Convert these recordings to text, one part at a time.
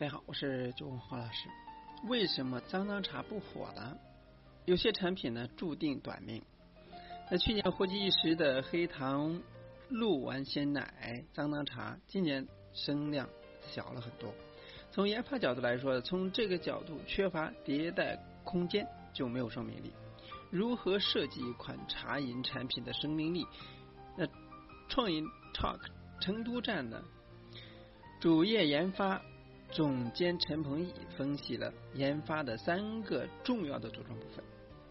大家好，我是周文华老师。为什么脏脏茶不火了？有些产品呢注定短命。那去年火极一时的黑糖鹿丸鲜奶脏脏茶，今年声量小了很多。从研发角度来说，从这个角度缺乏迭代空间就没有生命力。如何设计一款茶饮产品的生命力？那创饮 Talk 成都站呢主业研发。总监陈鹏毅分析了研发的三个重要的组成部分：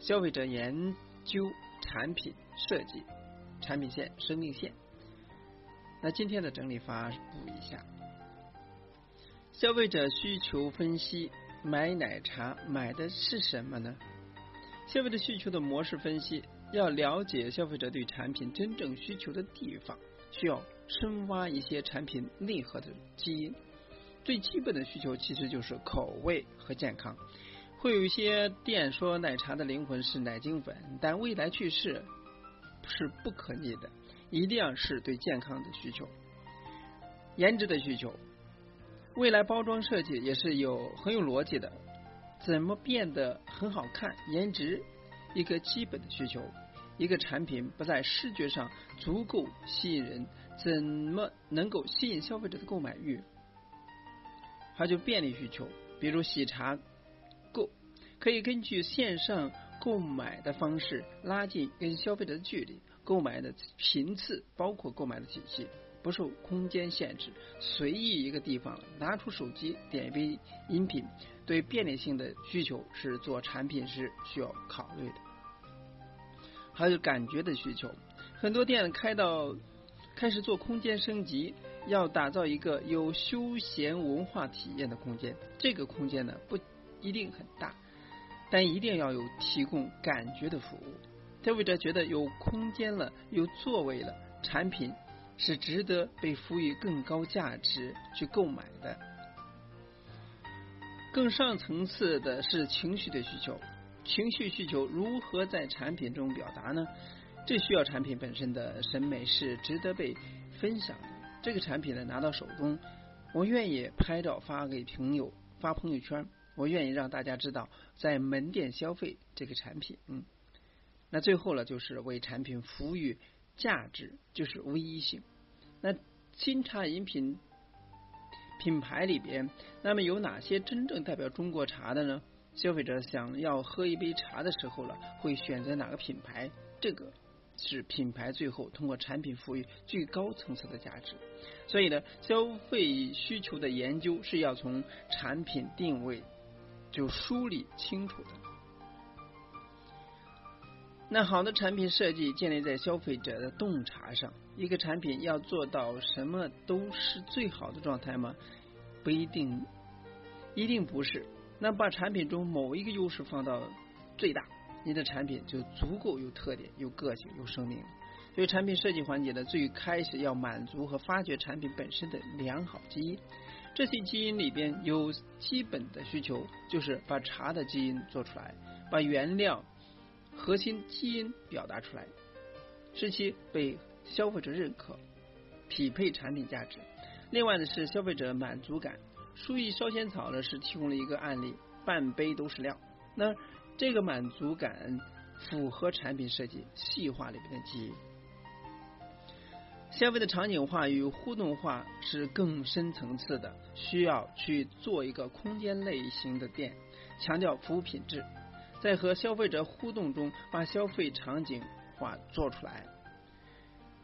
消费者研究、产品设计、产品线、生命线。那今天的整理发布一下：消费者需求分析，买奶茶买的是什么呢？消费者需求的模式分析，要了解消费者对产品真正需求的地方，需要深挖一些产品内核的基因。最基本的需求其实就是口味和健康。会有一些店说奶茶的灵魂是奶精粉，但未来趋势是不可逆的，一定要是对健康的需求。颜值的需求，未来包装设计也是有很有逻辑的。怎么变得很好看？颜值一个基本的需求。一个产品不在视觉上足够吸引人，怎么能够吸引消费者的购买欲？还有便利需求，比如喜茶购，可以根据线上购买的方式拉近跟消费者的距离，购买的频次包括购买的体系，不受空间限制，随意一个地方拿出手机点一杯饮品。对便利性的需求是做产品时需要考虑的。还有感觉的需求，很多店开到开始做空间升级。要打造一个有休闲文化体验的空间，这个空间呢不一定很大，但一定要有提供感觉的服务。消费者觉得有空间了，有座位了，产品是值得被赋予更高价值去购买的。更上层次的是情绪的需求，情绪需求如何在产品中表达呢？这需要产品本身的审美是值得被分享。这个产品呢拿到手中，我愿意拍照发给朋友发朋友圈，我愿意让大家知道在门店消费这个产品。嗯，那最后呢就是为产品赋予价值，就是唯一性。那新茶饮品品牌里边，那么有哪些真正代表中国茶的呢？消费者想要喝一杯茶的时候了，会选择哪个品牌？这个。是品牌最后通过产品赋予最高层次的价值，所以呢，消费需求的研究是要从产品定位就梳理清楚的。那好的产品设计建立在消费者的洞察上，一个产品要做到什么都是最好的状态吗？不一定，一定不是。那把产品中某一个优势放到最大。你的产品就足够有特点、有个性、有生命了。所以产品设计环节呢，最开始要满足和发掘产品本身的良好基因。这些基因里边有基本的需求，就是把茶的基因做出来，把原料核心基因表达出来，使其被消费者认可，匹配产品价值。另外呢是消费者满足感。书意烧仙草呢是提供了一个案例，半杯都是料。那这个满足感符合产品设计细化里面的基因。消费的场景化与互动化是更深层次的，需要去做一个空间类型的店，强调服务品质，在和消费者互动中把消费场景化做出来。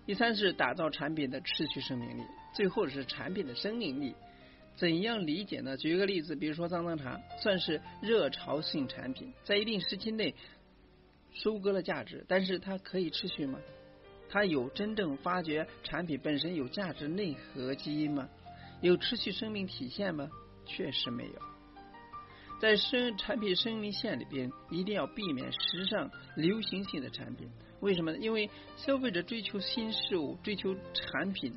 第三是打造产品的持续生命力，最后是产品的生命力。怎样理解呢？举一个例子，比如说脏脏茶，算是热潮性产品，在一定时期内收割了价值，但是它可以持续吗？它有真正发掘产品本身有价值内核基因吗？有持续生命体现吗？确实没有。在生产品生命线里边，一定要避免时尚流行性的产品。为什么呢？因为消费者追求新事物，追求产品。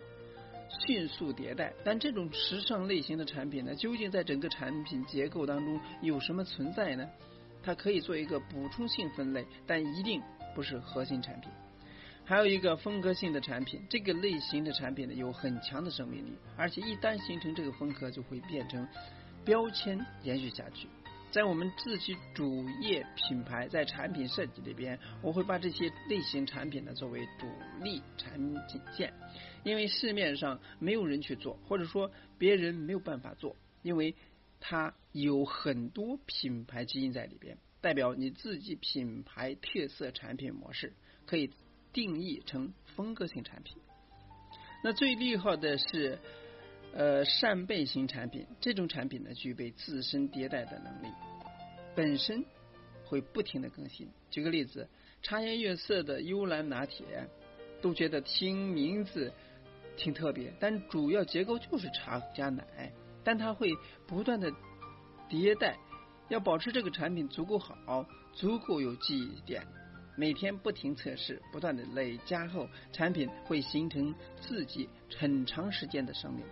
迅速迭代，但这种时尚类型的产品呢，究竟在整个产品结构当中有什么存在呢？它可以做一个补充性分类，但一定不是核心产品。还有一个风格性的产品，这个类型的产品呢有很强的生命力，而且一旦形成这个风格，就会变成标签延续下去。在我们自己主业品牌在产品设计里边，我会把这些类型产品呢作为主力产品线，因为市面上没有人去做，或者说别人没有办法做，因为它有很多品牌基因在里边，代表你自己品牌特色产品模式，可以定义成风格性产品。那最厉害的是。呃，扇贝型产品这种产品呢，具备自身迭代的能力，本身会不停的更新。举个例子，茶颜悦色的幽兰拿铁，都觉得听名字挺特别，但主要结构就是茶加奶，但它会不断的迭代，要保持这个产品足够好，足够有记忆点，每天不停测试，不断的累加后，产品会形成自己很长时间的生命。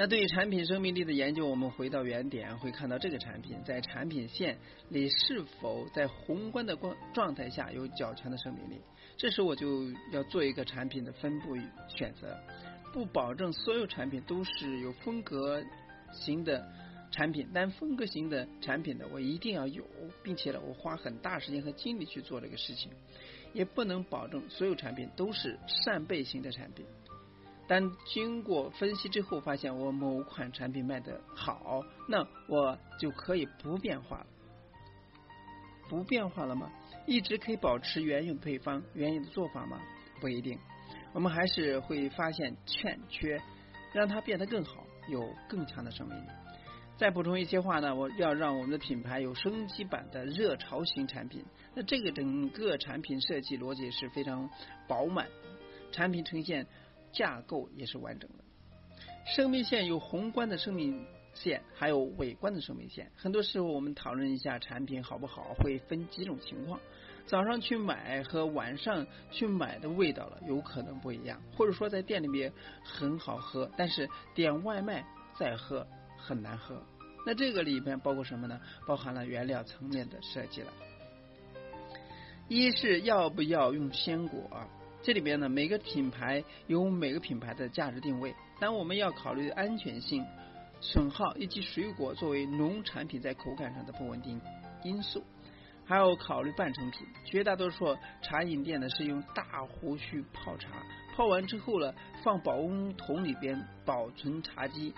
那对于产品生命力的研究，我们回到原点，会看到这个产品在产品线里是否在宏观的光状态下有较强的生命力。这时我就要做一个产品的分布与选择，不保证所有产品都是有风格型的产品，但风格型的产品呢，我一定要有，并且呢，我花很大时间和精力去做这个事情，也不能保证所有产品都是扇贝型的产品。但经过分析之后，发现我某款产品卖的好，那我就可以不变化了。不变化了吗？一直可以保持原有的配方、原有的做法吗？不一定。我们还是会发现欠缺，让它变得更好，有更强的生命力。再补充一些话呢，我要让我们的品牌有升级版的热潮型产品。那这个整个产品设计逻辑是非常饱满，产品呈现。架构也是完整的，生命线有宏观的生命线，还有微观的生命线。很多时候我们讨论一下产品好不好，会分几种情况。早上去买和晚上去买的味道了，有可能不一样。或者说在店里面很好喝，但是点外卖再喝很难喝。那这个里边包括什么呢？包含了原料层面的设计了。一是要不要用鲜果？这里边呢，每个品牌有每个品牌的价值定位，但我们要考虑安全性、损耗以及水果作为农产品在口感上的不稳定因素，还要考虑半成品。绝大多数茶饮店呢是用大壶去泡茶，泡完之后呢放保温桶里边保存茶基。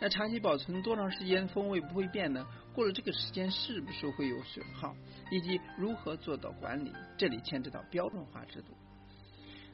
那茶基保存多长时间风味不会变呢？过了这个时间是不是会有损耗？以及如何做到管理？这里牵扯到标准化制度。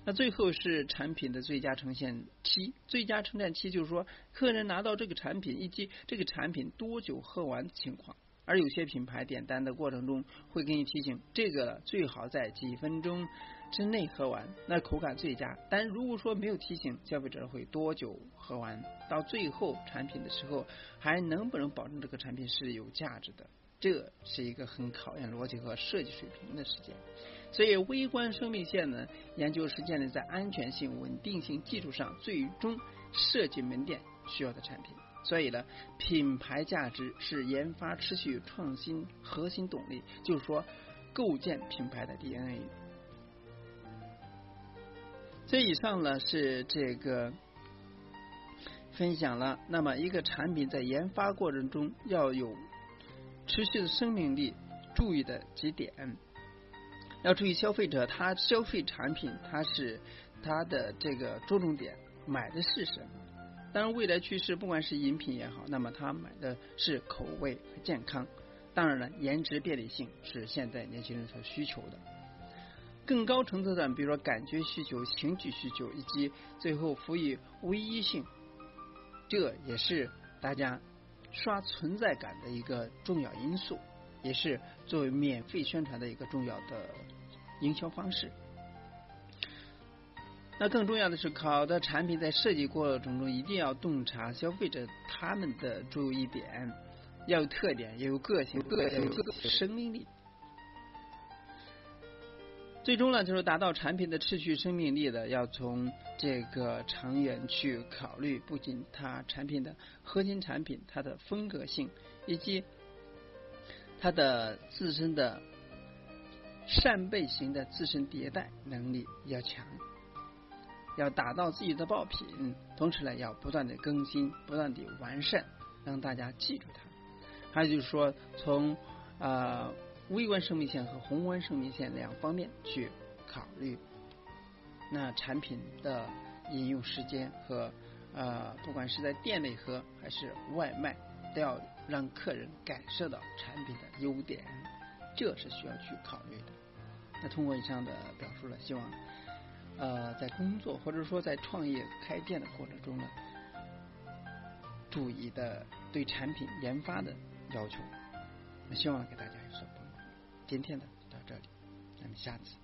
那最后是产品的最佳呈现期，最佳呈现期就是说，客人拿到这个产品以及这个产品多久喝完的情况。而有些品牌点单的过程中会给你提醒，这个最好在几分钟之内喝完，那口感最佳。但如果说没有提醒，消费者会多久喝完？到最后产品的时候，还能不能保证这个产品是有价值的？这是一个很考验逻辑和设计水平的时间。所以，微观生命线呢，研究是建立在安全性、稳定性基础上，最终设计门店需要的产品。所以呢，品牌价值是研发持续创新核心动力，就是说，构建品牌的 DNA。这以上呢是这个分享了。那么，一个产品在研发过程中要有持续的生命力，注意的几点。要注意，消费者他消费产品，他是他的这个着重点买的是什么？当然，未来趋势不管是饮品也好，那么他买的是口味和健康。当然了，颜值便利性是现在年轻人所需求的。更高层次的，比如说感觉需求、情绪需求，以及最后赋予唯一性，这也是大家刷存在感的一个重要因素。也是作为免费宣传的一个重要的营销方式。那更重要的是，好的产品在设计过程中一定要洞察消费者他们的注意点，要有特点，要有个性，个性生命力。最终呢，就是达到产品的持续生命力的，要从这个长远去考虑，不仅它产品的核心产品，它的风格性以及。它的自身的扇贝型的自身迭代能力要强，要打造自己的爆品，同时呢要不断的更新，不断的完善，让大家记住它。还有就是说，从啊微观生命线和宏观生命线两方面去考虑，那产品的饮用时间和呃，不管是在店内喝还是外卖，都要让客人感受到产品的优点，这是需要去考虑的。那通过以上的表述呢，希望呃在工作或者说在创业开店的过程中呢，注意的对产品研发的要求，那希望给大家。今天的到这里，咱们下次。